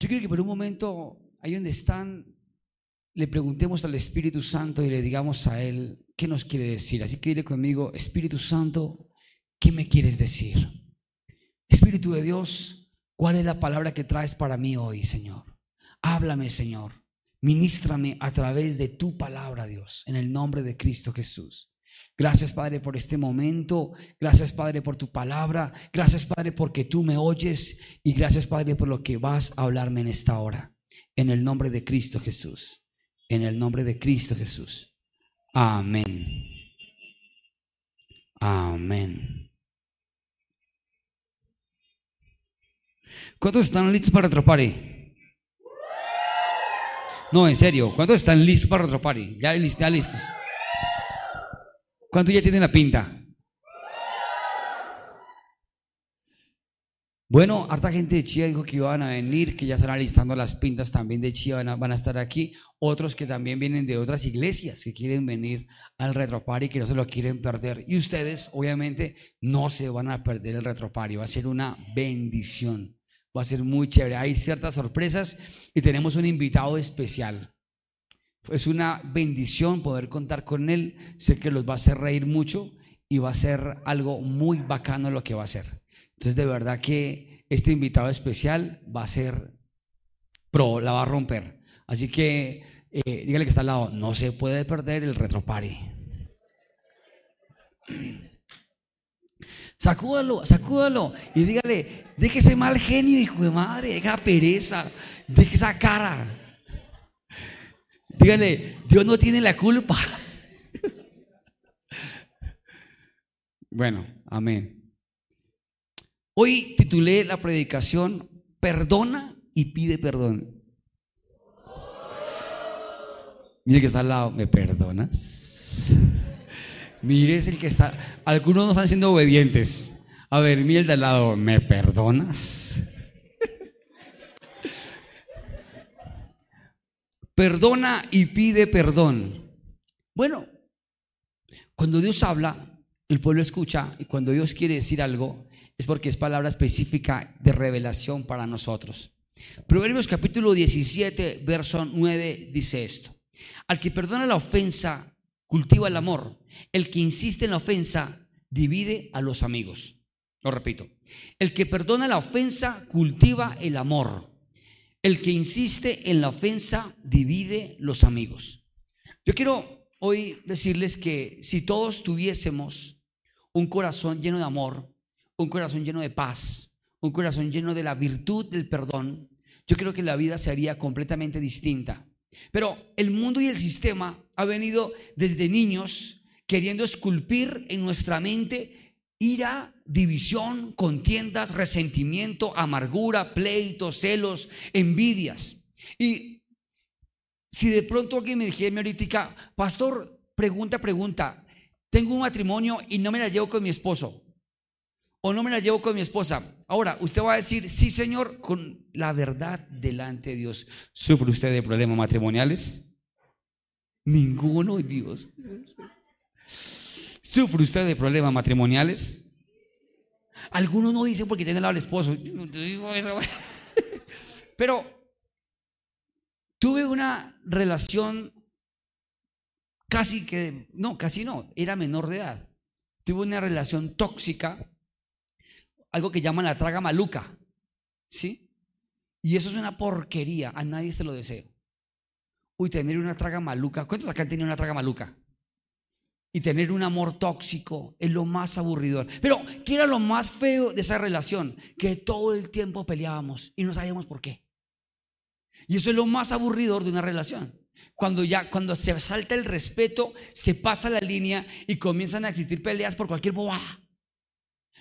Yo quiero que por un momento, ahí donde están, le preguntemos al Espíritu Santo y le digamos a Él qué nos quiere decir. Así que dile conmigo, Espíritu Santo, ¿qué me quieres decir? Espíritu de Dios, ¿cuál es la palabra que traes para mí hoy, Señor? Háblame, Señor. Ministrame a través de tu palabra, Dios, en el nombre de Cristo Jesús. Gracias, Padre, por este momento. Gracias, Padre, por tu palabra. Gracias, Padre, porque tú me oyes. Y gracias, Padre, por lo que vas a hablarme en esta hora. En el nombre de Cristo Jesús. En el nombre de Cristo Jesús. Amén. Amén. ¿Cuántos están listos para Retropari? No, en serio, ¿cuántos están listos para Retropari? Ya, ya listos. ¿Cuántos ya tienen la pinta? Bueno, harta gente de Chía dijo que iban a venir, que ya están alistando las pintas también de Chía, van a, estar aquí. Otros que también vienen de otras iglesias que quieren venir al retropari, que no se lo quieren perder. Y ustedes, obviamente, no se van a perder el retropari, va a ser una bendición, va a ser muy chévere. Hay ciertas sorpresas y tenemos un invitado especial. Es una bendición poder contar con él. Sé que los va a hacer reír mucho y va a ser algo muy bacano lo que va a hacer. Entonces, de verdad que este invitado especial va a ser pro, la va a romper. Así que eh, dígale que está al lado, no se puede perder el retropari. Sacúdalo, sacúdalo y dígale, deje ese mal genio, hijo de madre, deja pereza, deje esa cara. Dígale, Dios no tiene la culpa. bueno, amén. Hoy titulé la predicación Perdona y pide perdón. Mire que está al lado, ¿me perdonas? Mire, es el que está. Algunos no están siendo obedientes. A ver, mire el de al lado, ¿me perdonas? Perdona y pide perdón. Bueno, cuando Dios habla, el pueblo escucha y cuando Dios quiere decir algo, es porque es palabra específica de revelación para nosotros. Proverbios capítulo 17, verso 9 dice esto. Al que perdona la ofensa, cultiva el amor. El que insiste en la ofensa, divide a los amigos. Lo repito. El que perdona la ofensa, cultiva el amor. El que insiste en la ofensa, divide los amigos. Yo quiero hoy decirles que si todos tuviésemos un corazón lleno de amor, un corazón lleno de paz, un corazón lleno de la virtud del perdón, yo creo que la vida sería completamente distinta. Pero el mundo y el sistema ha venido desde niños queriendo esculpir en nuestra mente ira, división, contiendas, resentimiento, amargura, pleitos, celos, envidias. Y si de pronto alguien me dijera ahorita, pastor, pregunta, pregunta, tengo un matrimonio y no me la llevo con mi esposo o no me la llevo con mi esposa. Ahora, usted va a decir, sí, Señor, con la verdad delante de Dios. ¿Sufre usted de problemas matrimoniales? Ninguno, Dios. ¿Sufre usted de problemas matrimoniales? Algunos no dicen porque tienen al esposo. Pero tuve una relación casi que, no, casi no, era menor de edad. Tuve una relación tóxica algo que llaman la traga maluca. ¿Sí? Y eso es una porquería, a nadie se lo deseo. Uy, tener una traga maluca. ¿Cuántos acá han tenido una traga maluca? Y tener un amor tóxico es lo más aburridor. Pero, ¿qué era lo más feo de esa relación? Que todo el tiempo peleábamos y no sabíamos por qué. Y eso es lo más aburridor de una relación. Cuando ya, cuando se salta el respeto, se pasa la línea y comienzan a existir peleas por cualquier bobada.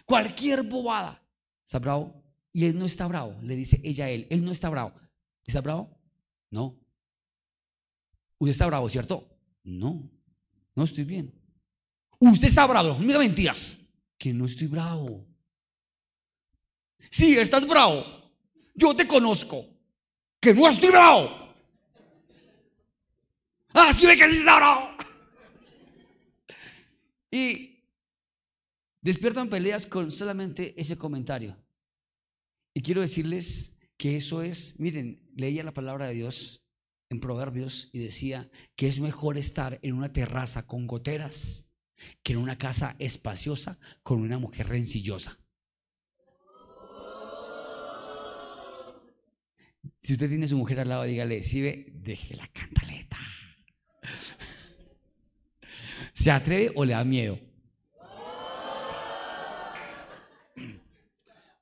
Cualquier bobada. ¿Está bravo? Y él no está bravo. Le dice ella a él. Él no está bravo. ¿Está bravo? No. Usted está bravo, ¿cierto? No. No estoy bien. Usted está bravo. No me mentiras. Que no estoy bravo. Sí, estás bravo. Yo te conozco. Que no estoy bravo. Ah, sí ve que está bravo. Y Despiertan peleas con solamente ese comentario. Y quiero decirles que eso es, miren, leía la palabra de Dios en Proverbios y decía que es mejor estar en una terraza con goteras que en una casa espaciosa con una mujer rencillosa. Si usted tiene a su mujer al lado, dígale, si ve, deje la cantaleta. ¿Se atreve o le da miedo?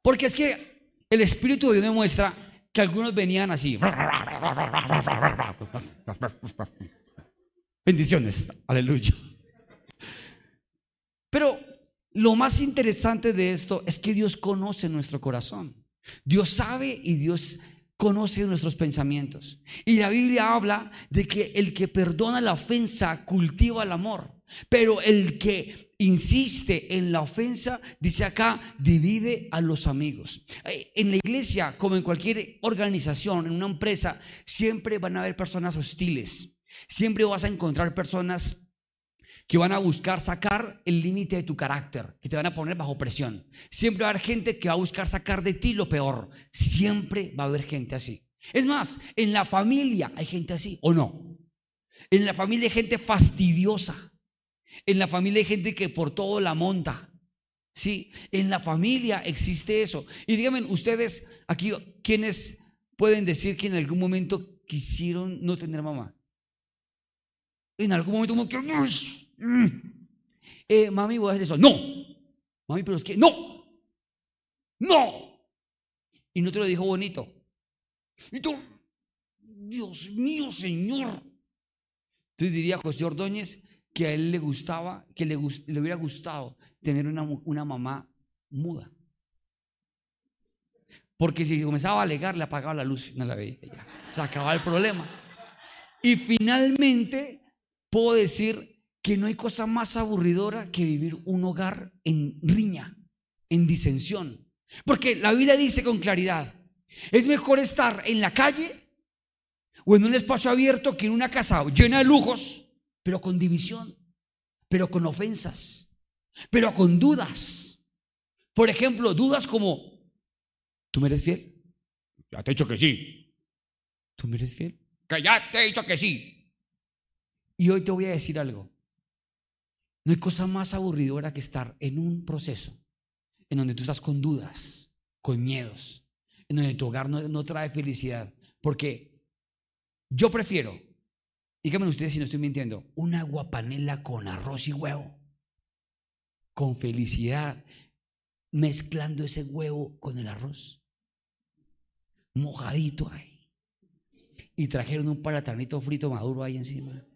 Porque es que el Espíritu de Dios me muestra que algunos venían así. Bendiciones, aleluya. Lo más interesante de esto es que Dios conoce nuestro corazón. Dios sabe y Dios conoce nuestros pensamientos. Y la Biblia habla de que el que perdona la ofensa cultiva el amor. Pero el que insiste en la ofensa, dice acá, divide a los amigos. Eh, en la iglesia, como en cualquier organización, en una empresa, siempre van a haber personas hostiles. Siempre vas a encontrar personas que van a buscar sacar el límite de tu carácter, que te van a poner bajo presión. Siempre va a haber gente que va a buscar sacar de ti lo peor. Siempre va a haber gente así. Es más, en la familia hay gente así, ¿o no? En la familia hay gente fastidiosa. En la familia hay gente que por todo la monta. Sí, en la familia existe eso. Y díganme, ustedes aquí, ¿quiénes pueden decir que en algún momento quisieron no tener mamá? En algún momento como que. Eh, mami, voy a hacer eso. No. Mami, pero es que no. No. Y no te lo dijo bonito. Y tú, Dios mío, Señor. Entonces diría José Ordóñez que a él le gustaba, que le, hubiera gustado tener una, una mamá muda. Porque si comenzaba a alegar, le apagaba la luz, no la veía. Se acababa el problema. Y finalmente puedo decir que no hay cosa más aburridora que vivir un hogar en riña, en disensión. Porque la Biblia dice con claridad, es mejor estar en la calle o en un espacio abierto que en una casa llena de lujos, pero con división, pero con ofensas, pero con dudas. Por ejemplo, dudas como, ¿tú me eres fiel? Ya te he dicho que sí. ¿Tú me eres fiel? Que ya te he dicho que sí. Y hoy te voy a decir algo. No hay cosa más aburridora que estar en un proceso en donde tú estás con dudas, con miedos, en donde tu hogar no, trae felicidad. Porque yo prefiero, díganme ustedes si no estoy mintiendo, una guapanela con arroz y huevo, con felicidad, mezclando ese huevo con el arroz, mojadito ahí. Y trajeron un palatanito frito maduro ahí encima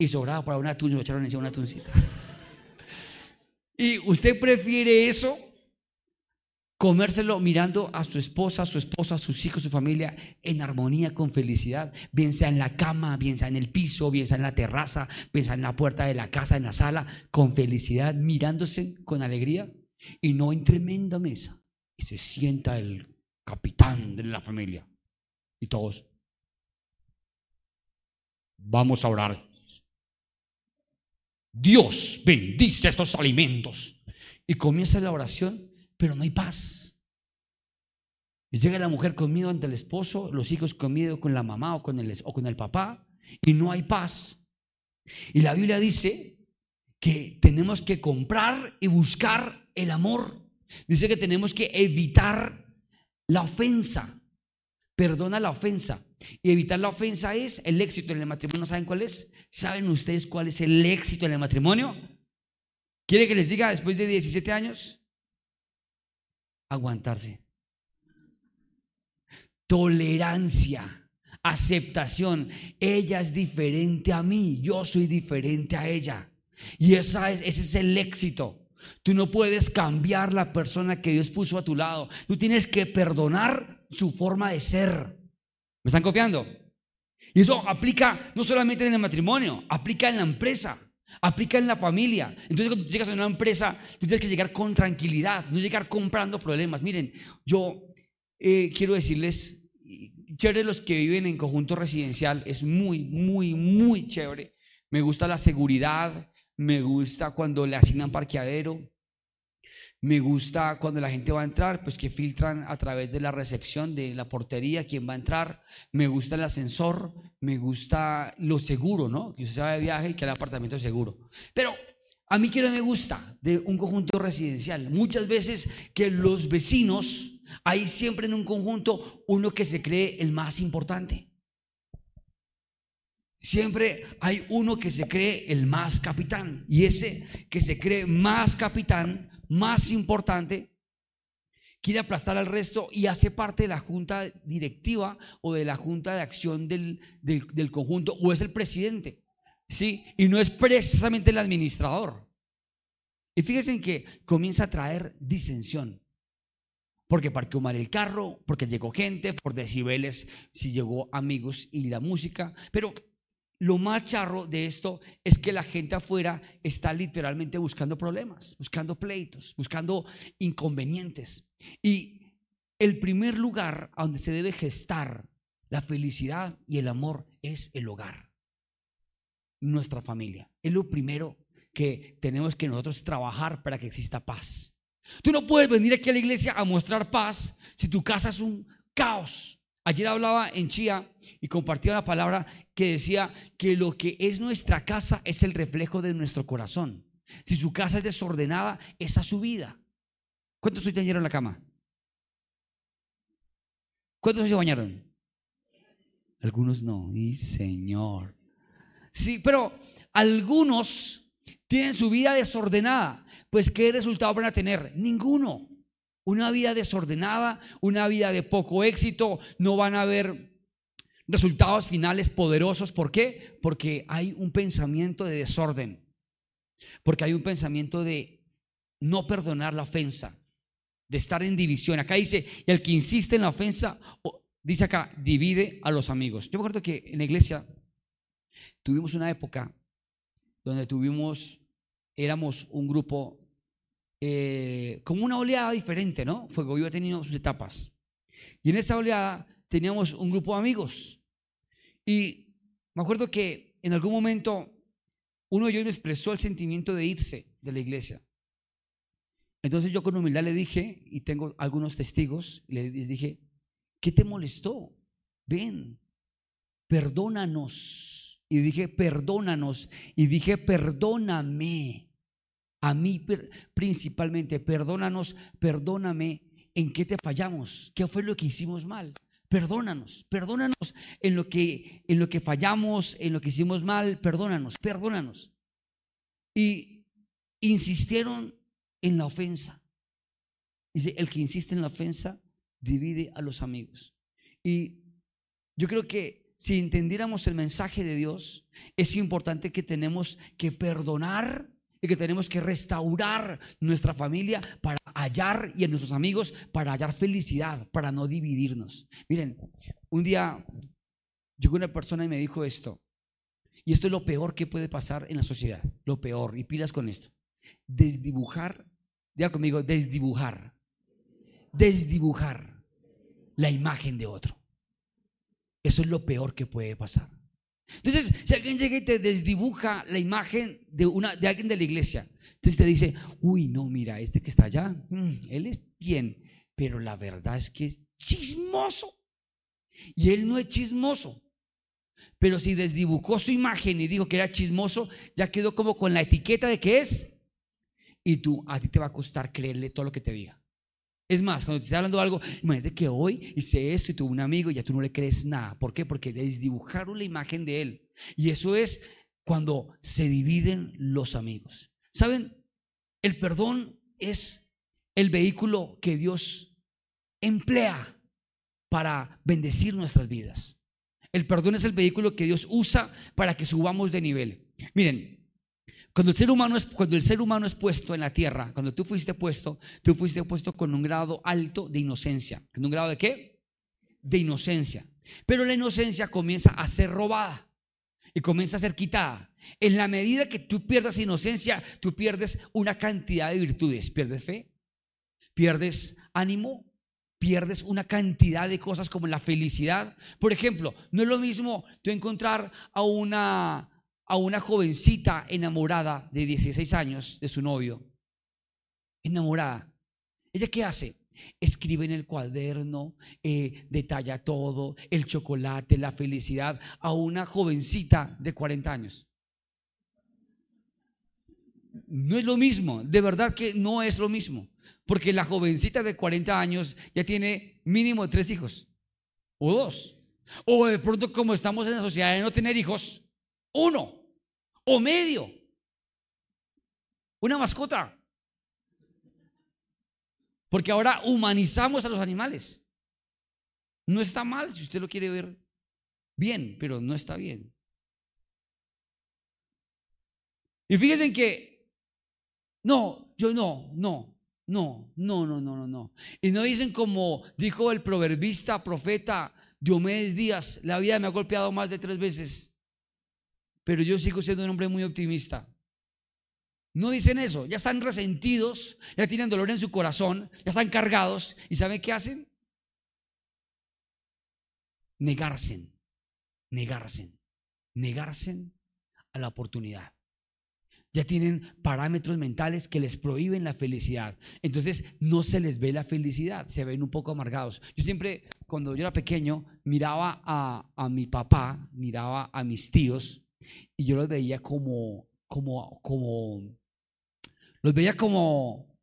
y sobraba para una atún, lo echaron encima una atuncita. y usted prefiere eso, comérselo mirando a su esposa, a su esposa, a sus hijos, a su familia en armonía, con felicidad, bien sea en la cama, bien sea en el piso, bien sea en la terraza, bien sea en la puerta de la casa, en la sala, con felicidad, mirándose con alegría y no en tremenda mesa. Y se sienta el capitán de la familia. Y todos, vamos a orar. Dios bendice estos alimentos. Y comienza la oración, pero no hay paz. Y llega la mujer con miedo ante el esposo, los hijos con miedo con la mamá o con el, o con el papá, y no hay paz. Y la Biblia dice que tenemos que comprar y buscar el amor. Dice que tenemos que evitar la ofensa. Perdona la ofensa. Y evitar la ofensa es el éxito en el matrimonio. ¿Saben cuál es? ¿Saben ustedes cuál es el éxito en el matrimonio? ¿Quiere que les diga después de 17 años? Aguantarse. Tolerancia, aceptación. Ella es diferente a mí, yo soy diferente a ella. Y esa es, ese es el éxito. Tú no puedes cambiar la persona que Dios puso a tu lado. Tú tienes que perdonar su forma de ser. ¿Me están copiando? Y eso aplica no solamente en el matrimonio, aplica en la empresa, aplica en la familia. Entonces cuando tú llegas a una empresa, tú tienes que llegar con tranquilidad, no llegar comprando problemas. Miren, yo eh, quiero decirles, chévere los que viven en conjunto residencial, es muy, muy, muy chévere. Me gusta la seguridad, me gusta cuando le asignan parqueadero, Me gusta cuando la gente va a entrar, pues que filtran a través de la recepción de la portería quién va a entrar. Me gusta el ascensor, me gusta lo seguro, ¿no? Que usted se va de viaje y que el apartamento es seguro. Pero a mí que me gusta de un conjunto residencial. Muchas veces que los vecinos, hay siempre en un conjunto uno que se cree el más importante. Siempre hay uno que se cree el más capitán. Y ese que se cree más capitán, más importante, quiere aplastar al resto y hace parte de la junta directiva o de la junta de acción del, del, conjunto o es el presidente. ¿sí? Y no es precisamente el administrador. Y fíjense en que comienza a traer disensión. Porque parqueó mal el carro, porque llegó gente, por decibeles, si llegó amigos y la música. Pero lo más charro de esto es que la gente afuera está literalmente buscando problemas, buscando pleitos, buscando inconvenientes. Y el primer lugar a donde se debe gestar la felicidad y el amor es el hogar, nuestra familia. Es lo primero que tenemos que nosotros trabajar para que exista paz. Tú no puedes venir aquí a la iglesia a mostrar paz si tu casa es un caos, Ayer hablaba en Chía y compartía la palabra que decía que lo que es nuestra casa es el reflejo de nuestro corazón. Si su casa es desordenada, esa es su vida. ¿Cuántos hoy en la cama? ¿Cuántos se bañaron? Algunos no. Y Señor. Sí, pero algunos tienen su vida desordenada. Pues, ¿qué resultado van a tener? Ninguno. Una vida desordenada, una vida de poco éxito, no van a haber resultados finales poderosos. ¿Por qué? Porque hay un pensamiento de desorden, porque hay un pensamiento de no perdonar la ofensa, de estar en división. Acá dice, y el que insiste en la ofensa, dice acá, divide a los amigos. Yo me acuerdo que en la iglesia tuvimos una época donde tuvimos, éramos un grupo eh, como una oleada diferente, ¿no? Fuego Vivo ha tenido sus etapas. Y en esa oleada teníamos un grupo de amigos. Y me acuerdo que en algún momento uno de ellos me expresó el sentimiento de irse de la iglesia. Entonces yo con humildad le dije, y tengo algunos testigos, le dije, ¿qué te molestó? Ven, perdónanos. Y dije, perdónanos. Y dije, perdóname a mí principalmente, perdónanos, perdóname en qué te fallamos, qué fue lo que hicimos mal. Perdónanos, perdónanos en lo que en lo que fallamos, en lo que hicimos mal, perdónanos, perdónanos. Y insistieron en la ofensa. Dice, el que insiste en la ofensa divide a los amigos. Y yo creo que si entendiéramos el mensaje de Dios, es importante que tenemos que perdonar y que tenemos que restaurar nuestra familia para hallar y a nuestros amigos para hallar felicidad, para no dividirnos. Miren, un día llegó una persona y me dijo esto, y esto es lo peor que puede pasar en la sociedad, lo peor, y pilas con esto, desdibujar, diga conmigo, desdibujar, desdibujar la imagen de otro. Eso es lo peor que puede pasar. Entonces, si alguien llega y te desdibuja la imagen de, una, de alguien de la iglesia, entonces te dice, uy, no, mira, este que está allá, mm, él es bien, pero la verdad es que es chismoso. Y él no es chismoso. Pero si desdibujó su imagen y dijo que era chismoso, ya quedó como con la etiqueta de que es. Y tú, a ti te va a costar creerle todo lo que te diga. Es más, cuando te está hablando algo, imagínate que hoy hice esto y tuve un amigo y ya tú no le crees nada. ¿Por qué? Porque desdibujaron la imagen de él. Y eso es cuando se dividen los amigos. ¿Saben? El perdón es el vehículo que Dios emplea para bendecir nuestras vidas. El perdón es el vehículo que Dios usa para que subamos de nivel. Miren, cuando el, ser humano es, cuando el ser humano es puesto en la tierra, cuando tú fuiste puesto, tú fuiste puesto con un grado alto de inocencia. ¿Con un grado de qué? De inocencia. Pero la inocencia comienza a ser robada y comienza a ser quitada. En la medida que tú pierdas inocencia, tú pierdes una cantidad de virtudes. Pierdes fe, pierdes ánimo, pierdes una cantidad de cosas como la felicidad. Por ejemplo, no es lo mismo tú encontrar a una a una jovencita enamorada de 16 años de su novio. Enamorada. ¿Ella qué hace? Escribe en el cuaderno, eh, detalla todo, el chocolate, la felicidad, a una jovencita de 40 años. No es lo mismo, de verdad que no es lo mismo, porque la jovencita de 40 años ya tiene mínimo tres hijos, o dos, o de pronto como estamos en la sociedad de no tener hijos, uno, o medio, una mascota. Porque ahora humanizamos a los animales. No está mal si usted lo quiere ver bien, pero no está bien. Y fíjense que, no, yo no, no, no, no, no, no, no, no. Y no dicen como dijo el proverbista, profeta Diomedes Díaz, la vida me ha golpeado más de tres veces, pero yo sigo siendo un hombre muy optimista. No dicen eso, ya están resentidos, ya tienen dolor en su corazón, ya están cargados. ¿Y saben qué hacen? Negarse, negarse, negarse a la oportunidad. Ya tienen parámetros mentales que les prohíben la felicidad. Entonces no se les ve la felicidad, se ven un poco amargados. Yo siempre, cuando yo era pequeño, miraba a, a mi papá, miraba a mis tíos y yo los veía como, como, como los veía como,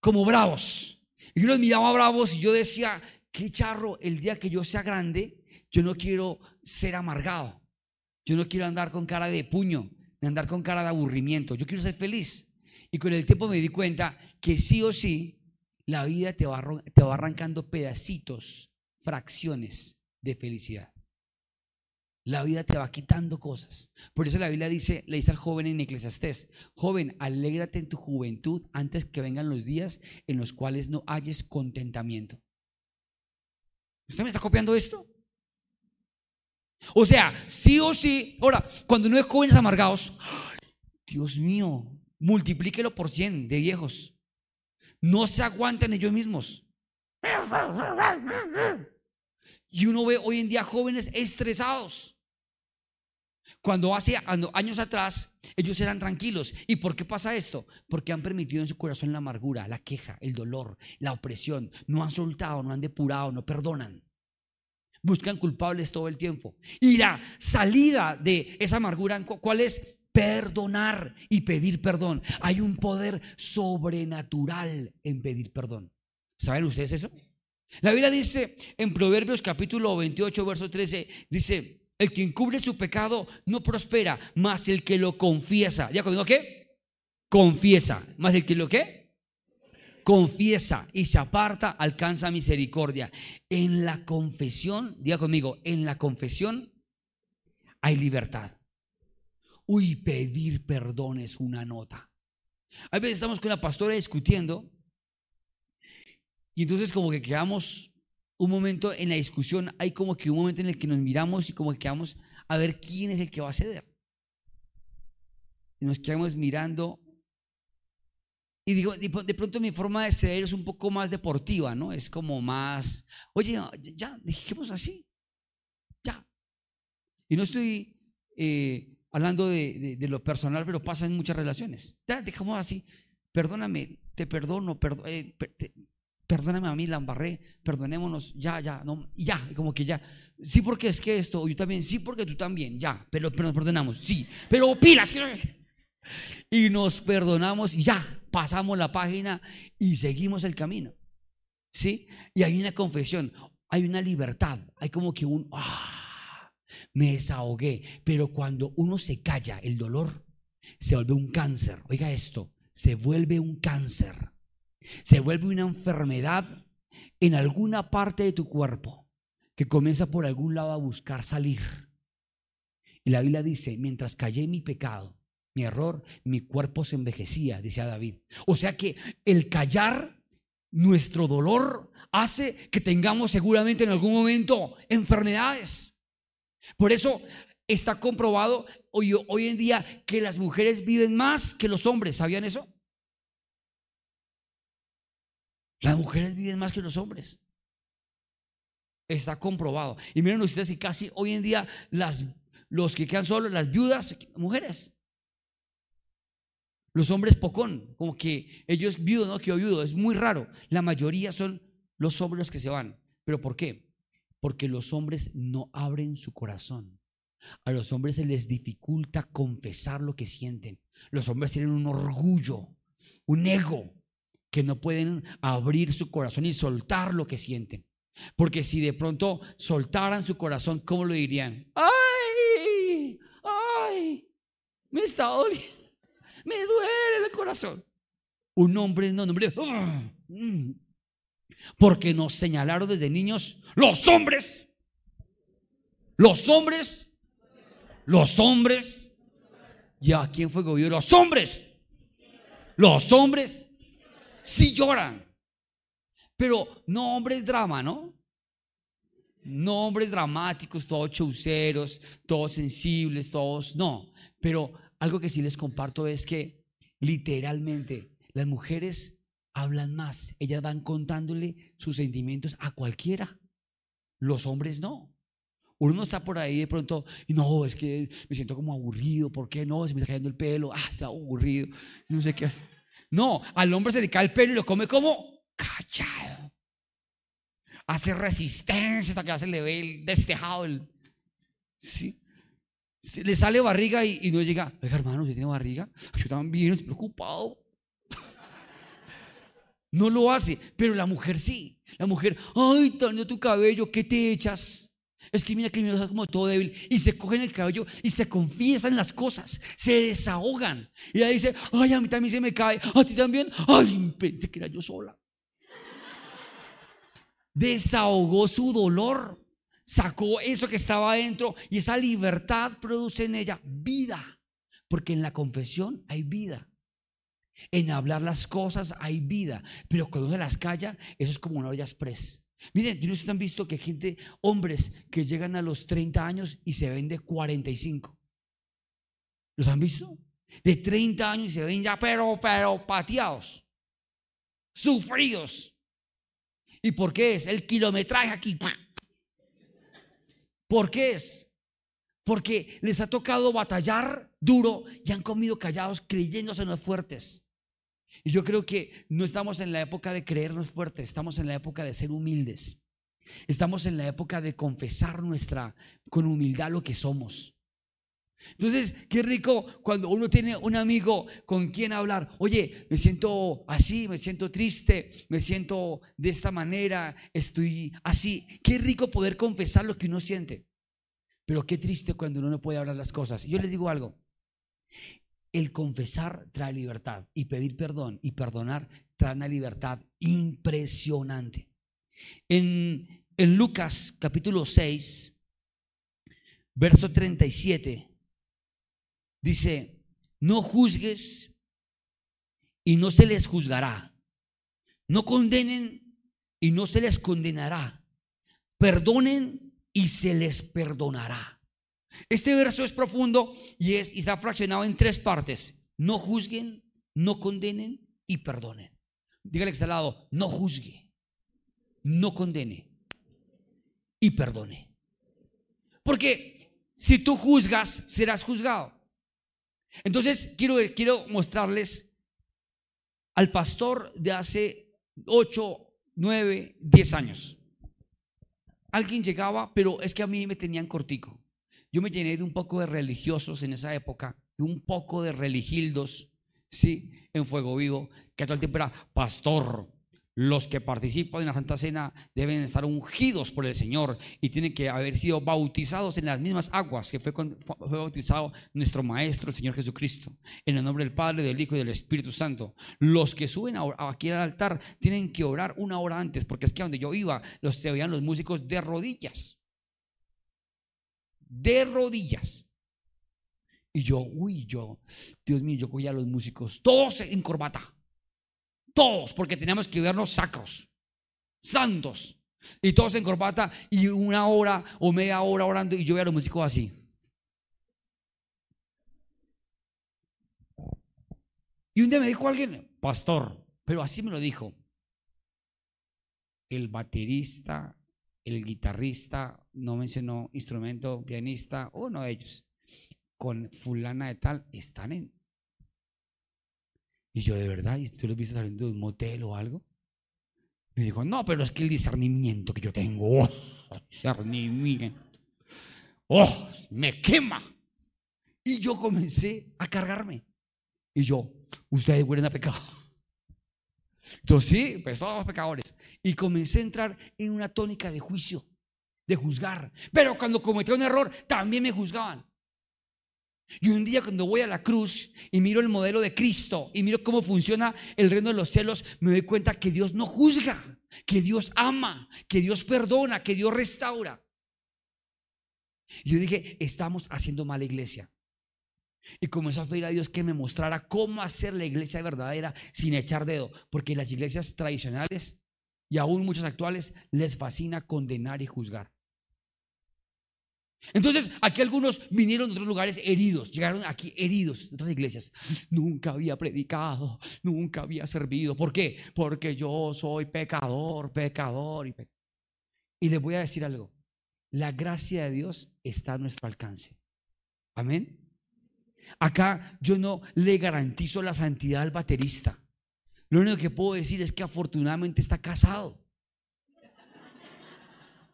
como bravos. Y yo los miraba bravos y yo decía, qué charro, el día que yo sea grande, yo no quiero ser amargado. Yo no quiero andar con cara de puño, de andar con cara de aburrimiento. Yo quiero ser feliz. Y con el tiempo me di cuenta que sí o sí, la vida te va, te va arrancando pedacitos, fracciones de felicidad. La vida te va quitando cosas. Por eso la Biblia dice, le dice al joven en Eclesiastés, joven, alégrate en tu juventud antes que vengan los días en los cuales no hayes contentamiento. ¿Usted me está copiando esto? O sea, sí o sí, ahora, cuando no hay jóvenes amargados, Dios mío, multiplíquelo por 100 de viejos. No se aguantan ellos mismos. Y uno ve hoy en día jóvenes estresados. Cuando hace años atrás ellos eran tranquilos. ¿Y por qué pasa esto? Porque han permitido en su corazón la amargura, la queja, el dolor, la opresión. No han soltado, no han depurado, no perdonan. Buscan culpables todo el tiempo. Y la salida de esa amargura, ¿cuál es? Perdonar y pedir perdón. Hay un poder sobrenatural en pedir perdón. ¿Saben ustedes eso? La Biblia dice en Proverbios capítulo 28, verso 13, dice, el que encubre su pecado no prospera, más el que lo confiesa. ¿Ya conmigo qué? Confiesa. Más el que lo qué? Confiesa y se aparta, alcanza misericordia. En la confesión, diga conmigo, en la confesión hay libertad. Uy, pedir perdón es una nota. A veces estamos con la pastora discutiendo y entonces como que quedamos un momento en la discusión, hay como que un momento en el que nos miramos y como que quedamos a ver quién es el que va a ceder. Y nos quedamos mirando. Y digo, de pronto mi forma de ceder es un poco más deportiva, ¿no? Es como más, oye, ya, dejemos así. Ya. Y no estoy eh, hablando de, lo personal, pero pasa en muchas relaciones. Ya, dejemos así. Perdóname, te perdono, perdón, eh, perdóname a mí, la embarré, perdonémonos, ya, ya, no, ya, como que ya. Sí, porque es que esto, yo también, sí, porque tú también, ya, pero, pero nos perdonamos, sí, pero pilas, que y nos perdonamos y ya, pasamos la página y seguimos el camino, ¿sí? Y hay una confesión, hay una libertad, hay como que un, ah, me desahogué, pero cuando uno se calla, el dolor se vuelve un cáncer, oiga esto, se vuelve un cáncer se vuelve una enfermedad en alguna parte de tu cuerpo que comienza por algún lado a buscar salir. Y la Biblia dice, mientras callé mi pecado, mi error, mi cuerpo se envejecía, decía David. O sea que el callar nuestro dolor hace que tengamos seguramente en algún momento enfermedades. Por eso está comprobado hoy, hoy en día que las mujeres viven más que los hombres. ¿Sabían eso? Las mujeres viven más que los hombres. Está comprobado. Y miren ustedes que casi hoy en día las, los que quedan solos, las viudas, mujeres. Los hombres pocón, como que ellos viudo, no quedó viudo, es muy raro. La mayoría son los hombres los que se van. ¿Pero por qué? Porque los hombres no abren su corazón. A los hombres se les dificulta confesar lo que sienten. Los hombres tienen un orgullo, un ego, que no pueden abrir su corazón y soltar lo que sienten. Porque si de pronto soltaran su corazón, ¿cómo lo dirían? ¡Ay! ¡Ay! Me está doliendo. Me duele el corazón. Un hombre, no, un hombre. ¡ah! Porque nos señalaron desde niños los hombres. Los hombres. Los hombres. ¿Y a quién fue gobierno? Los hombres. Los hombres sí lloran. Pero no hombres drama, ¿no? No hombres dramáticos, todos chauceros, todos sensibles, todos, no. Pero algo que sí les comparto es que literalmente las mujeres hablan más. Ellas van contándole sus sentimientos a cualquiera. Los hombres no. Uno no está por ahí de pronto, no, es que me siento como aburrido, ¿por qué no? Se me está cayendo el pelo, ah, está aburrido, no sé qué hacer. No, al hombre se le cae el pelo y lo come como callado. Hace resistencia hasta que se le ve el destejado. ¿sí? le sale barriga y, no llega. Oiga, hermano, ¿usted tiene barriga? Yo también estoy preocupado. No lo hace, pero la mujer sí. La mujer, ay, Tania, tu cabello, ¿qué te echas? Es que mira que mi como todo débil. Y se cogen el cabello y se confiesan las cosas. Se desahogan. Y ella dice, ay, a mí también se me cae. A ti también. Ay, pensé que era yo sola. Desahogó su dolor. Sacó eso que estaba adentro. Y esa libertad produce en ella vida. Porque en la confesión hay vida. En hablar las cosas hay vida. Pero cuando se las calla, eso es como una olla express. Miren, ¿ustedes han visto que gente, hombres que llegan a los 30 años y se ven de 45? ¿Los han visto? De 30 años y se ven ya, pero, pero pateados, sufridos. ¿Y por qué es? El kilometraje aquí. ¿Por qué es? Porque les ha tocado batallar duro y han comido callados creyéndose en los fuertes. Y yo creo que no estamos en la época de creernos fuertes, estamos en la época de ser humildes. Estamos en la época de confesar nuestra con humildad lo que somos. Entonces, qué rico cuando uno tiene un amigo con quien hablar. Oye, me siento así, me siento triste, me siento de esta manera, estoy así. Qué rico poder confesar lo que uno siente. Pero qué triste cuando uno no puede hablar las cosas. Yo le digo algo. El confesar trae libertad y pedir perdón y perdonar trae una libertad impresionante. En, en Lucas capítulo 6, verso 37, dice, no juzgues y no se les juzgará. No condenen y no se les condenará. Perdonen y se les perdonará. Este verso es profundo y, es, y está fraccionado en tres partes. No juzguen, no condenen y perdonen. Dígale que está al lado, no juzgue, no condene y perdone. Porque si tú juzgas, serás juzgado. Entonces, quiero, quiero mostrarles al pastor de hace 8, 9, 10 años. Alguien llegaba, pero es que a mí me tenían cortico. Yo me llené de un poco de religiosos en esa época, de un poco de religildos, ¿sí? En fuego vivo, que todo el tiempo era pastor. Los que participan en la Santa Cena deben estar ungidos por el Señor y tienen que haber sido bautizados en las mismas aguas que fue, bautizado nuestro Maestro, el Señor Jesucristo, en el nombre del Padre, del Hijo y del Espíritu Santo. Los que suben aquí al altar tienen que orar una hora antes, porque es que donde yo iba, los, se veían los músicos de rodillas de rodillas. Y yo, uy, yo, Dios mío, yo cogía a los músicos, todos en corbata, todos, porque teníamos que vernos sacros, santos, y todos en corbata, y una hora o media hora orando, y yo veía a los músicos así. Y un día me dijo alguien, pastor, pero así me lo dijo, el baterista el guitarrista, no mencionó instrumento, pianista, uno de ellos, con fulana de tal, están en, Y yo, ¿de verdad? ¿Y tú lo viste saliendo de un motel o algo? Me dijo, no, pero es que el discernimiento que yo tengo, oh, discernimiento, oh, me quema. Y yo comencé a cargarme. Y yo, ustedes huelen a pecado. Entonces sí, pues todos los pecadores. Y comencé a entrar en una tónica de juicio, de juzgar. Pero cuando cometí un error, también me juzgaban. Y un día cuando voy a la cruz y miro el modelo de Cristo y miro cómo funciona el reino de los cielos, me doy cuenta que Dios no juzga, que Dios ama, que Dios perdona, que Dios restaura. Y yo dije, estamos haciendo mala iglesia. Y comencé a pedir a Dios que me mostrara cómo hacer la iglesia verdadera sin echar dedo, porque las iglesias tradicionales y aún muchas actuales les fascina condenar y juzgar. Entonces, aquí algunos vinieron de otros lugares heridos, llegaron aquí heridos de otras iglesias. Nunca había predicado, nunca había servido. ¿Por qué? Porque yo soy pecador, pecador. Y, y les voy a decir algo. La gracia de Dios está a nuestro alcance. Amén. Acá yo no le garantizo la santidad al baterista. Lo único que puedo decir es que afortunadamente está casado.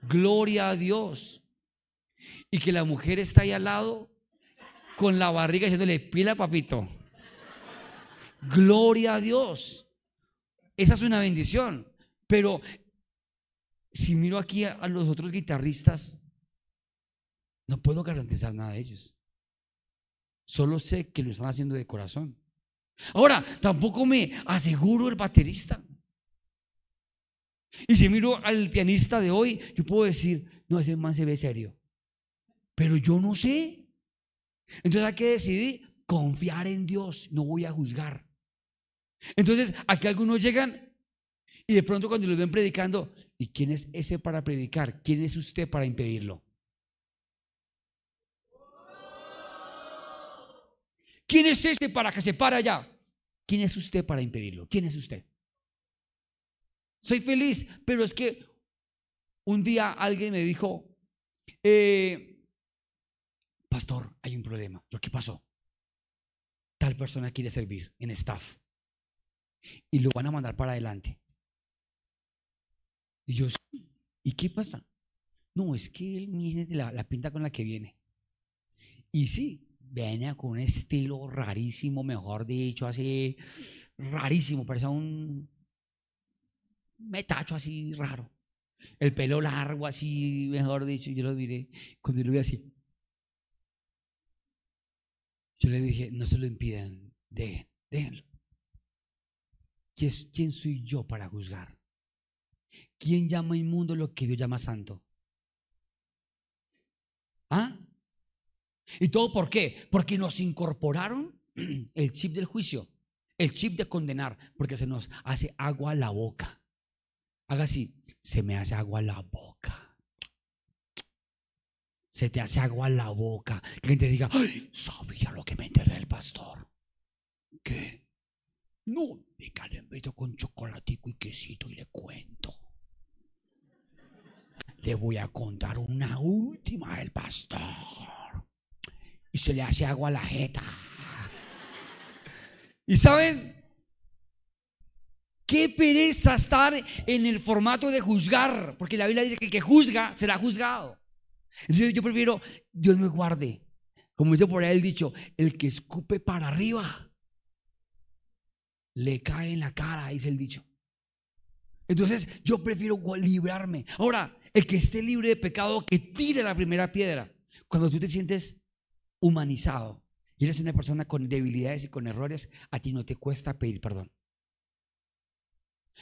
Gloria a Dios y que la mujer está ahí al lado con la barriga diciéndole, pila papito. Gloria a Dios. Esa es una bendición. Pero si miro aquí a, los otros guitarristas, no puedo garantizar nada de ellos. Solo sé que lo están haciendo de corazón. Ahora, tampoco me aseguro el baterista. Y si miro al pianista de hoy, yo puedo decir, no, ese man se ve serio pero yo no sé. Entonces hay que decidir confiar en Dios, no voy a juzgar. Entonces aquí algunos llegan y de pronto cuando los ven predicando, ¿y quién es ese para predicar? ¿Quién es usted para impedirlo? ¿Quién es ese para que se para allá? ¿Quién es usted para impedirlo? ¿Quién es usted? Soy feliz, pero es que un día alguien me dijo, eh, pastor, hay un problema. Yo, ¿qué pasó? Tal persona quiere servir en staff y lo van a mandar para adelante. Y yo, ¿y qué pasa? No, es que él viene la, la pinta con la que viene. Y sí, viene con un estilo rarísimo, mejor dicho, así rarísimo, parece un metacho así raro. El pelo largo, así, mejor dicho, yo lo diré. Cuando lo vi así, yo le dije, no se lo impidan, déjenlo. ¿Quién soy yo para juzgar? ¿Quién llama inmundo lo que Dios llama santo? ¿Ah? ¿Y todo por qué? Porque nos incorporaron el chip del juicio, el chip de condenar, porque se nos hace agua a la boca. Haga así, se me hace agua a la boca se te hace agua en la boca. Que te diga, ay, sabía lo que me enteré del pastor. ¿Qué? No, me invito con chocolatico y quesito y le cuento. Le voy a contar una última del pastor. Y se le hace agua a la jeta. ¿Y saben? Qué pereza estar en el formato de juzgar, porque la Biblia dice que el que juzga será juzgado. Yo, yo prefiero, Dios me guarde. Como dice por ahí el dicho, el que escupe para arriba, le cae en la cara, dice el dicho. Entonces yo prefiero librarme. Ahora, el que esté libre de pecado, que tire la primera piedra. Cuando tú te sientes humanizado y eres una persona con debilidades y con errores, a ti no te cuesta pedir perdón.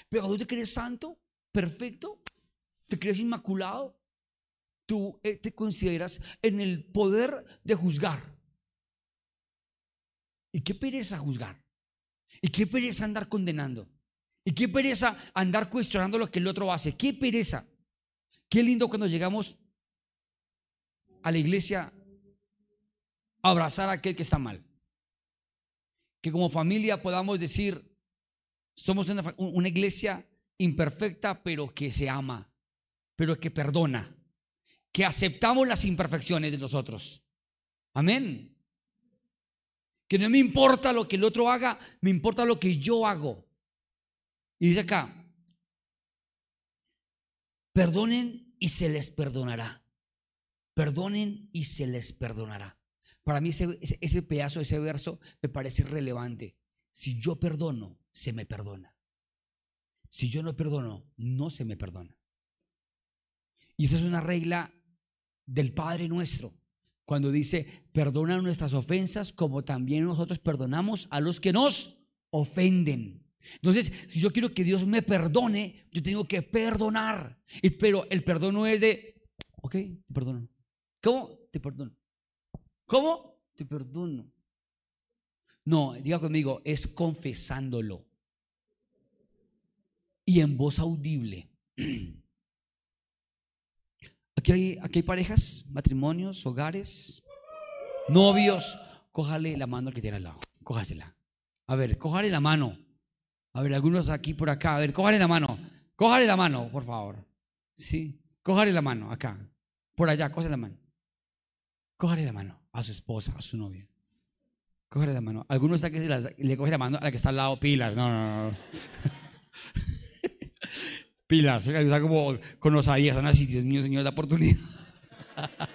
Pero cuando te crees santo, perfecto, te crees inmaculado, tú eh, te consideras en el poder de juzgar. ¿Y qué pereza juzgar? ¿Y qué pereza andar condenando? ¿Y qué pereza andar cuestionando lo que el otro hace? ¿Qué pereza? Qué lindo cuando llegamos a la iglesia abrazar a aquel que está mal. Que como familia podamos decir, somos una, iglesia imperfecta, pero que se ama, pero que perdona que aceptamos las imperfecciones de nosotros. Amén. Que no me importa lo que el otro haga, me importa lo que yo hago. Y dice acá, perdonen y se les perdonará. Perdonen y se les perdonará. Para mí ese, ese, pedazo, ese verso me parece relevante. Si yo perdono, se me perdona. Si yo no perdono, no se me perdona. Y esa es una regla del Padre nuestro. Cuando dice, perdona nuestras ofensas como también nosotros perdonamos a los que nos ofenden. Entonces, si yo quiero que Dios me perdone, yo tengo que perdonar. Pero el perdón no es de, ok, te perdono. ¿Cómo? Te perdono. ¿Cómo? Te perdono. No, diga conmigo, es confesándolo. Y en voz audible. Aquí hay, aquí hay parejas, matrimonios, hogares, novios. Cójale la mano al que tiene al lado. Cójasela. A ver, cójale la mano. A ver, algunos aquí por acá. A ver, cójale la mano. Cójale la mano, por favor. Sí. Cójale la mano acá. Por allá, cójale la mano. Cójale la mano a su esposa, a su novia. Cójale la mano. Algunos está que se le coge la mano a la que está al lado, pilas. No, no, no. pilas. Está como con osadía. Están así, Dios mío, Señor, da oportunidad.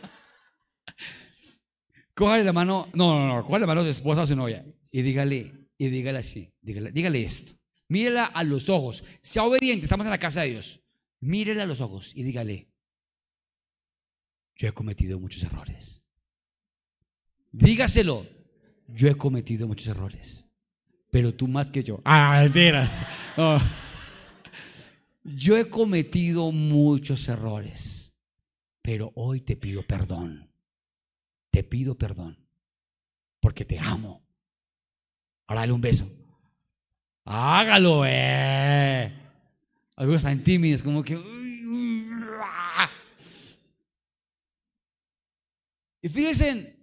Cójale la mano. No, no, no. Cójale la mano a su esposa, a su novia. Y dígale, y dígale así. Dígale, dígale esto. Mírela a los ojos. Sea obediente. Estamos en la casa de Dios. Mírela a los ojos y dígale, yo he cometido muchos errores. Dígaselo, yo he cometido muchos errores, pero tú más que yo. Ah, mentiras. Yo he cometido muchos errores, pero hoy te pido perdón. Te pido perdón, porque te amo. Ahora dale un beso. Hágalo, eh. Algunos están tímidos, como que. ah. Y fíjense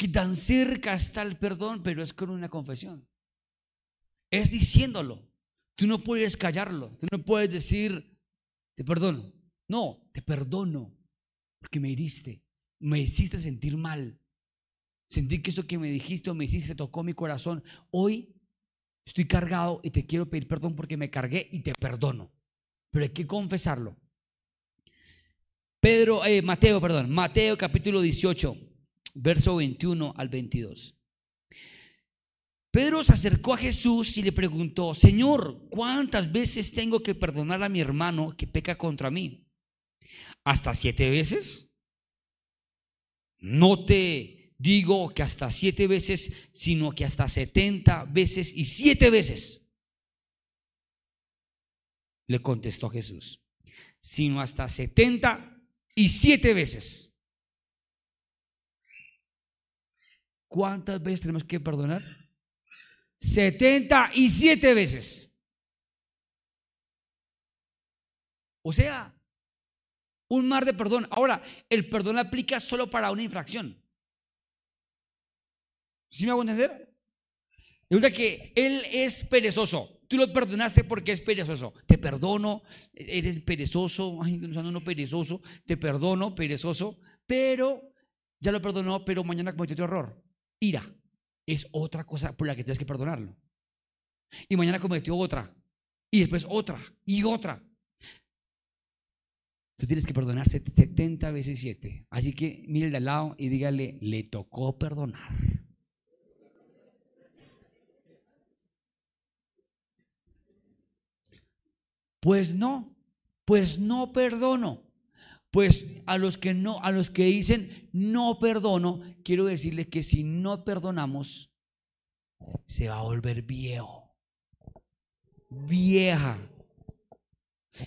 que tan cerca está el perdón, pero es con una confesión. Es diciéndolo. Tú no puedes callarlo. Tú no puedes decir, te perdono. No, te perdono porque me heriste. Me hiciste sentir mal. Sentí que esto que me dijiste o me hiciste tocó mi corazón. Hoy estoy cargado y te quiero pedir perdón porque me cargué y te perdono. Pero hay que confesarlo. Pedro, eh, Mateo, perdón, Mateo capítulo 18, verso 21 al 22. Pedro se acercó a Jesús y le preguntó, Señor, ¿cuántas veces tengo que perdonar a mi hermano que peca contra mí? ¿Hasta siete veces? No te digo que hasta siete veces, sino que hasta setenta veces y siete veces. Le contestó Jesús, sino hasta setenta y siete veces. ¿Cuántas veces tenemos que perdonar? 77 veces. O sea, un mar de perdón. Ahora, el perdón aplica solo para una infracción. ¿Sí me hago entender? Resulta que él es perezoso. Tú lo perdonaste porque es perezoso. Te perdono, eres perezoso. Ay, no, no, no, perezoso. Te perdono, perezoso. Pero, ya lo perdonó, pero mañana cometió otro error. Ira es otra cosa por la que tienes que perdonarlo. Y mañana cometió otra. Y después otra. Y otra. Tú tienes que perdonar 70 veces 7. Así que mire al lado y dígale, le tocó perdonar. Pues no, pues no perdono. Pues a los que no, a los que dicen no perdono, quiero decirles que si no perdonamos, se va a volver viejo, vieja.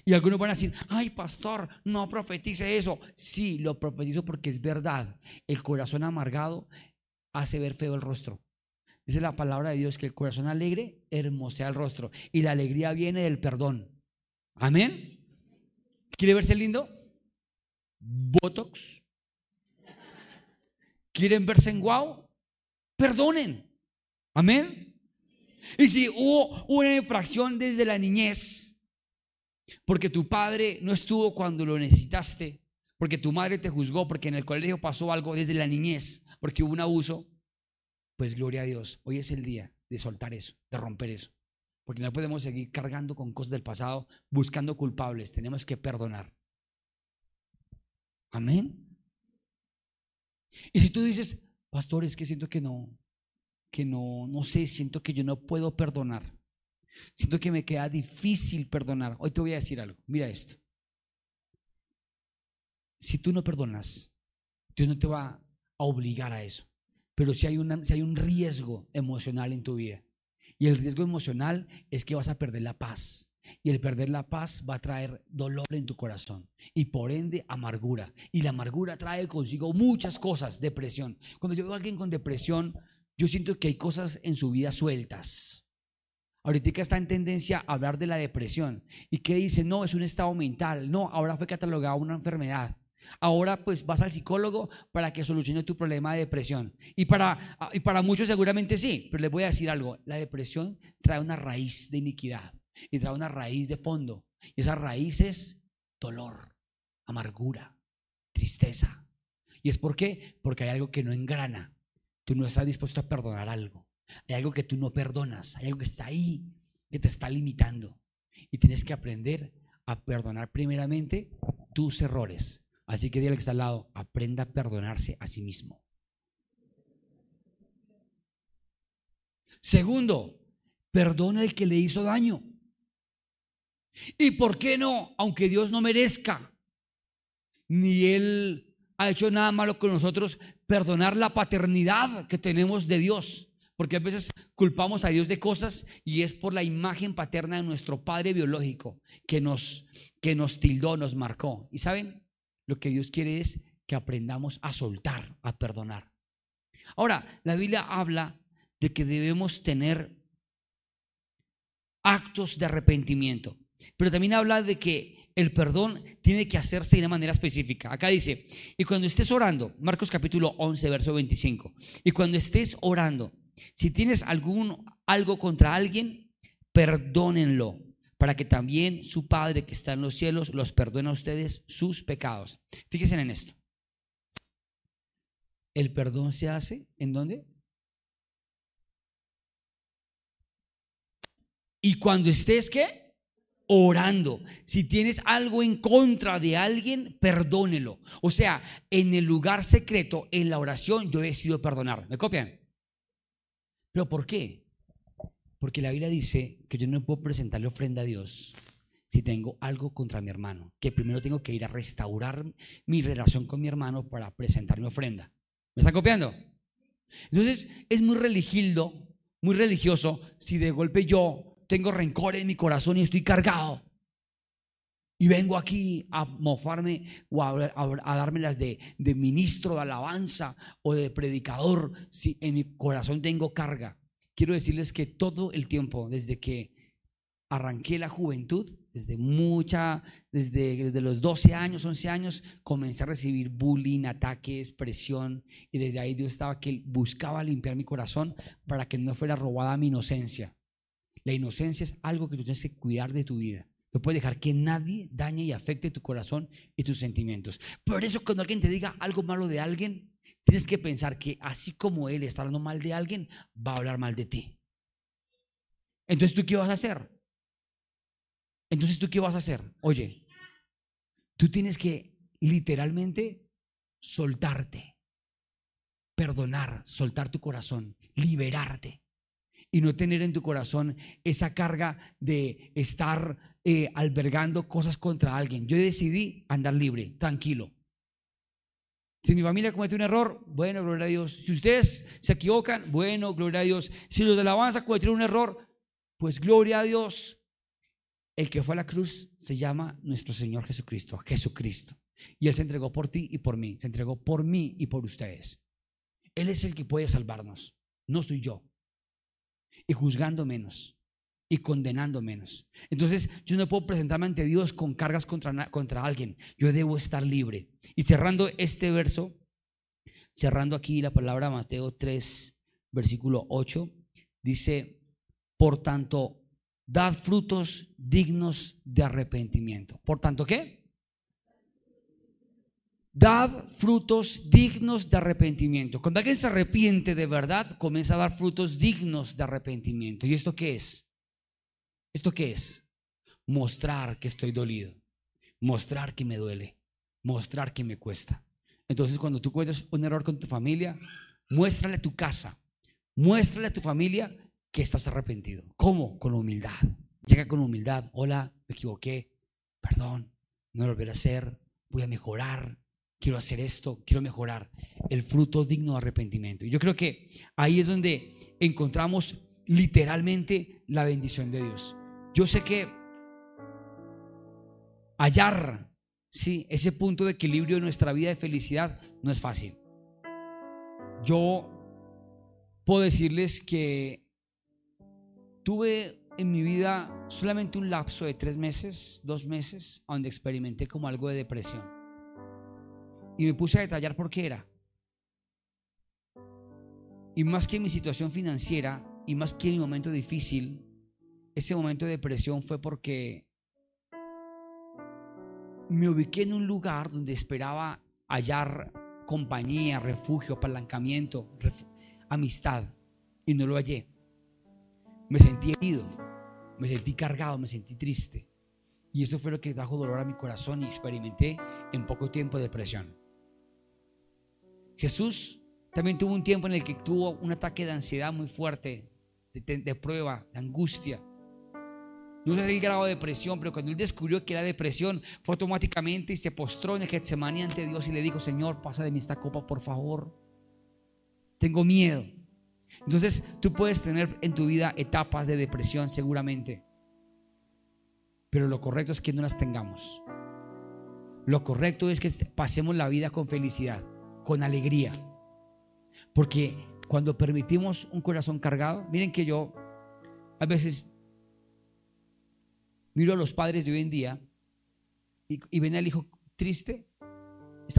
Y algunos van a decir, ay pastor, no profetice eso. Sí, lo profetizo porque es verdad. El corazón amargado hace ver feo el rostro. Dice la palabra de Dios que el corazón alegre hermosea el rostro. Y la alegría viene del perdón. Amén. ¿Quiere verse lindo? Botox. ¿Quieren verse en guau? Perdonen. Amén. Y si hubo una infracción desde la niñez, porque tu padre no estuvo cuando lo necesitaste, porque tu madre te juzgó, porque en el colegio pasó algo desde la niñez, porque hubo un abuso, pues gloria a Dios. Hoy es el día de soltar eso, de romper eso. Porque no podemos seguir cargando con cosas del pasado, buscando culpables. Tenemos que perdonar. Amén. Y si tú dices, pastor, es que siento que no, que no, no sé, siento que yo no puedo perdonar. Siento que me queda difícil perdonar. Hoy te voy a decir algo. Mira esto. Si tú no perdonas, Dios no te va a obligar a eso. Pero si hay, una, si hay un riesgo emocional en tu vida. Y el riesgo emocional es que vas a perder la paz. Y el perder la paz va a traer dolor en tu corazón y por ende amargura. Y la amargura trae consigo muchas cosas, depresión. Cuando yo veo a alguien con depresión, yo siento que hay cosas en su vida sueltas. Ahorita está en tendencia a hablar de la depresión y que dice, no, es un estado mental, no, ahora fue catalogada una enfermedad. Ahora pues vas al psicólogo para que solucione tu problema de depresión. Y para, y para muchos seguramente sí, pero les voy a decir algo, la depresión trae una raíz de iniquidad y trae una raíz de fondo. Y esa raíz es dolor, amargura, tristeza. ¿Y es por qué? Porque hay algo que no engrana. Tú no estás dispuesto a perdonar algo. Hay algo que tú no perdonas. Hay algo que está ahí, que te está limitando. Y tienes que aprender a perdonar primeramente tus errores. Así que dile que está al lado, aprenda a perdonarse a sí mismo. Segundo, perdona el que le hizo daño. ¿Y por qué no? Aunque Dios no merezca, ni Él ha hecho nada malo con nosotros, perdonar la paternidad que tenemos de Dios. Porque a veces culpamos a Dios de cosas y es por la imagen paterna de nuestro padre biológico que nos, que nos tildó, nos marcó. ¿Y saben? Lo que Dios quiere es que aprendamos a soltar, a perdonar. Ahora, la Biblia habla de que debemos tener actos de arrepentimiento. Pero también habla de que el perdón tiene que hacerse de una manera específica. Acá dice, y cuando estés orando, Marcos capítulo 11, verso 25, y cuando estés orando, si tienes algún algo contra alguien, perdónenlo, para que también su Padre que está en los cielos los perdone a ustedes sus pecados. Fíjense en esto. El perdón se hace en dónde? Y cuando estés qué? Orando. Si tienes algo en contra de alguien, perdónelo. O sea, en el lugar secreto, en la oración, yo decido perdonar. ¿Me copian? ¿Pero por qué? Porque la Biblia dice que yo no puedo presentarle ofrenda a Dios si tengo algo contra mi hermano, que primero tengo que ir a restaurar mi relación con mi hermano para presentar mi ofrenda. ¿Me está copiando? Entonces, es muy religioso, muy religioso si de golpe yo tengo rencor en mi corazón y estoy cargado. Y vengo aquí a mofarme o a, a, dármelas de, de, ministro de alabanza o de predicador. Si en mi corazón tengo carga. Quiero decirles que todo el tiempo, desde que arranqué la juventud, desde mucha, desde, desde los 12 años, 11 años, comencé a recibir bullying, ataques, presión. Y desde ahí Dios estaba que buscaba limpiar mi corazón para que no fuera robada mi inocencia. La inocencia es algo que tú tienes que cuidar de tu vida. No puedes dejar que nadie dañe y afecte tu corazón y tus sentimientos. Por eso cuando alguien te diga algo malo de alguien, tienes que pensar que así como él está hablando mal de alguien, va a hablar mal de ti. Entonces, ¿tú qué vas a hacer? Entonces, ¿tú qué vas a hacer? Oye, tú tienes que literalmente soltarte, perdonar, soltar tu corazón, liberarte y no tener en tu corazón esa carga de estar eh, albergando cosas contra alguien. Yo decidí andar libre, tranquilo. Si mi familia cometió un error, bueno, gloria a Dios. Si ustedes se equivocan, bueno, gloria a Dios. Si los de la alabanza cometieron un error, pues gloria a Dios. El que fue a la cruz se llama nuestro Señor Jesucristo, Jesucristo. Y Él se entregó por ti y por mí, se entregó por mí y por ustedes. Él es el que puede salvarnos, no soy yo y juzgando menos y condenando menos. Entonces, yo no puedo presentarme ante Dios con cargas contra, contra alguien. Yo debo estar libre. Y cerrando este verso, cerrando aquí la palabra Mateo 3, versículo 8, dice, por tanto, dad frutos dignos de arrepentimiento. Por tanto, ¿qué? Dad frutos dignos de arrepentimiento. Cuando alguien se arrepiente de verdad, comienza a dar frutos dignos de arrepentimiento. ¿Y esto qué es? ¿Esto qué es? Mostrar que estoy dolido, mostrar que me duele, mostrar que me cuesta. Entonces, cuando tú cometes un error con tu familia, muéstrale a tu casa, muéstrale a tu familia que estás arrepentido. ¿Cómo? Con humildad. Llega con humildad. Hola, me equivoqué. Perdón, no lo volveré a hacer. Voy a mejorar. Quiero hacer esto. Quiero mejorar. El fruto digno de arrepentimiento. Y yo creo que ahí es donde encontramos literalmente la bendición de Dios. Yo sé que hallar sí, ese punto de equilibrio en nuestra vida de felicidad no es fácil. Yo puedo decirles que tuve en mi vida solamente un lapso de tres meses, dos meses, donde experimenté como algo de depresión. Y me puse a detallar por qué era. Y más que mi situación financiera, y más que mi momento difícil, ese momento de depresión fue porque me ubiqué en un lugar donde esperaba hallar compañía, refugio, apalancamiento, amistad, y no lo hallé. Me sentí herido, me sentí cargado, me sentí triste. Y eso fue lo que trajo dolor a mi corazón y experimenté en poco tiempo depresión. Jesús también tuvo un tiempo en el que tuvo un ataque de ansiedad muy fuerte, de, prueba, de angustia. No sé el grado de depresión, pero cuando él descubrió que era depresión, fue automáticamente y se postró en el Getsemaní ante Dios y le dijo, Señor, pasa de mí esta copa, por favor. Tengo miedo. Entonces, tú puedes tener en tu vida etapas de depresión seguramente. Pero lo correcto es que no las tengamos. Lo correcto es que pasemos la vida con felicidad, con alegría. Porque cuando permitimos un corazón cargado, miren que yo a veces miro a los padres de hoy en día y, ven al hijo triste.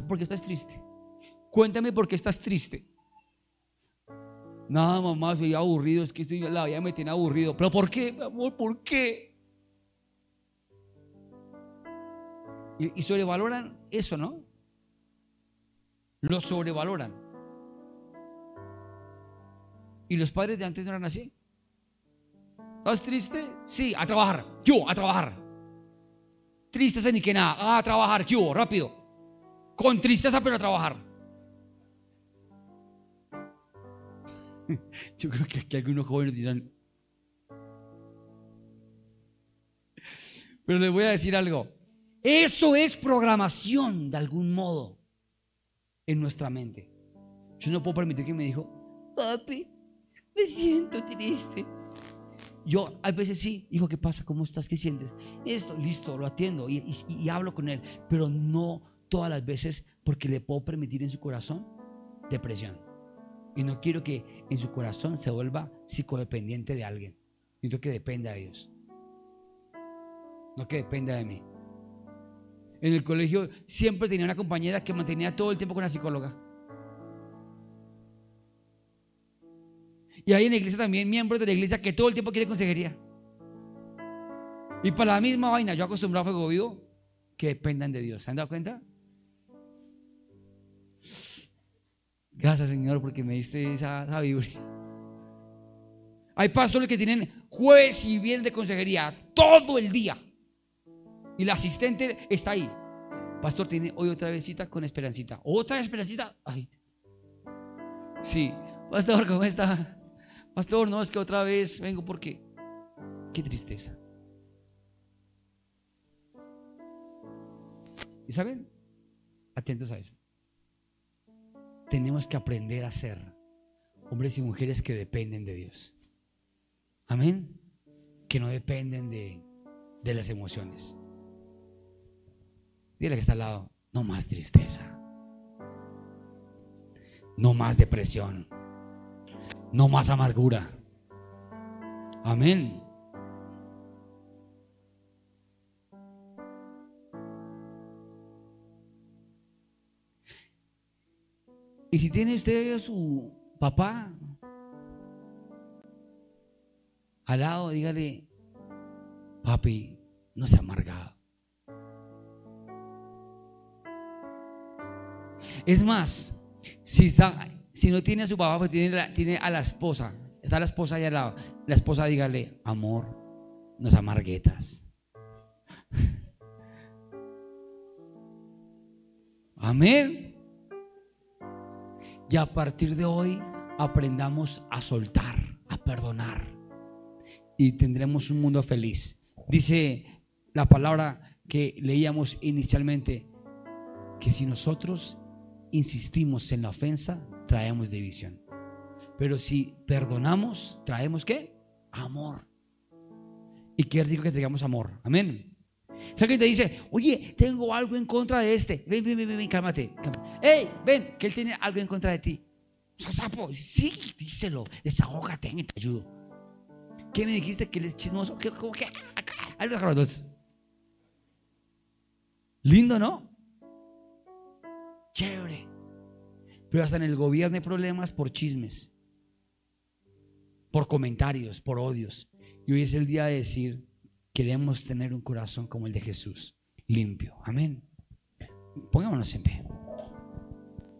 ¿Por qué estás triste? Cuéntame por qué estás triste. Nada, mamá, estoy aburrido, es que la vida me tiene aburrido. ¿Pero por qué, mi amor? ¿Por qué? Y, y sobrevaloran eso, ¿no? Lo sobrevaloran. Y los padres de antes no eran así. ¿Estás triste? Sí, a trabajar. Yo, a trabajar. Tristeza ni que nada. Ah, a trabajar. Yo, rápido. Con tristeza, pero a trabajar. Yo creo que aquí algunos jóvenes dirán. Pero les voy a decir algo. Eso es programación de algún modo en nuestra mente. Yo no puedo permitir que me dijo, papi, me siento triste. Yo a veces sí, hijo, ¿qué pasa? ¿Cómo estás? ¿Qué sientes? Esto, listo, lo atiendo y, hablo con él, pero no todas las veces porque le puedo permitir en su corazón depresión. Y no quiero que en su corazón se vuelva psicodependiente de alguien. Necesito que dependa de Dios. No que dependa de mí. En el colegio siempre tenía una compañera que mantenía todo el tiempo con la psicóloga. Y hay en la iglesia también miembros de la iglesia que todo el tiempo quieren consejería. Y para la misma vaina, yo acostumbrado a fuego vivo que dependan de Dios. ¿Se han dado cuenta? Gracias, Señor, porque me diste esa sabiduría. Hay pastores que tienen jueves y viernes de consejería todo el día. Y la asistente está ahí. Pastor tiene hoy otra vez cita con Esperancita. ¿Otra Esperancita? Ay. Sí. Pastor, ¿cómo está? Pastor, no es que otra vez vengo porque... Qué tristeza. ¿Y saben? Atentos a esto. Tenemos que aprender a ser hombres y mujeres que dependen de Dios. Amén. Que no dependen de, de las emociones. Dile que está al lado, no más tristeza. No más depresión no más amargura. Amén. Y si tiene usted a su papá al lado, dígale, papi, no se amargado. Es más, si, está, si no tiene a su papá, pues tiene, tiene a la esposa. Está la esposa ahí al lado. La esposa dígale, amor, nos amarguetas. Amén. Y a partir de hoy aprendamos a soltar, a perdonar. Y tendremos un mundo feliz. Dice la palabra que leíamos inicialmente, que si nosotros insistimos en la ofensa, traemos división. Pero si perdonamos, traemos qué? Amor. Y qué rico que traigamos amor. Amén. Si alguien te dice, oye, tengo algo en contra de este, ven, ven, ven, ven, cálmate. cálmate. Hey, ven, que él tiene algo en contra de ti. O sea, sí, díselo, desahógate, te ayudo. ¿Qué me dijiste que él es chismoso? ¿Qué, cómo que? Ahí los dos. Lindo, ¿no? Chévere. Pero hasta en el gobierno hay problemas por chismes, por comentarios, por odios. Y hoy es el día de decir, queremos tener un corazón como el de Jesús, limpio. Amén. Pongámonos en pie.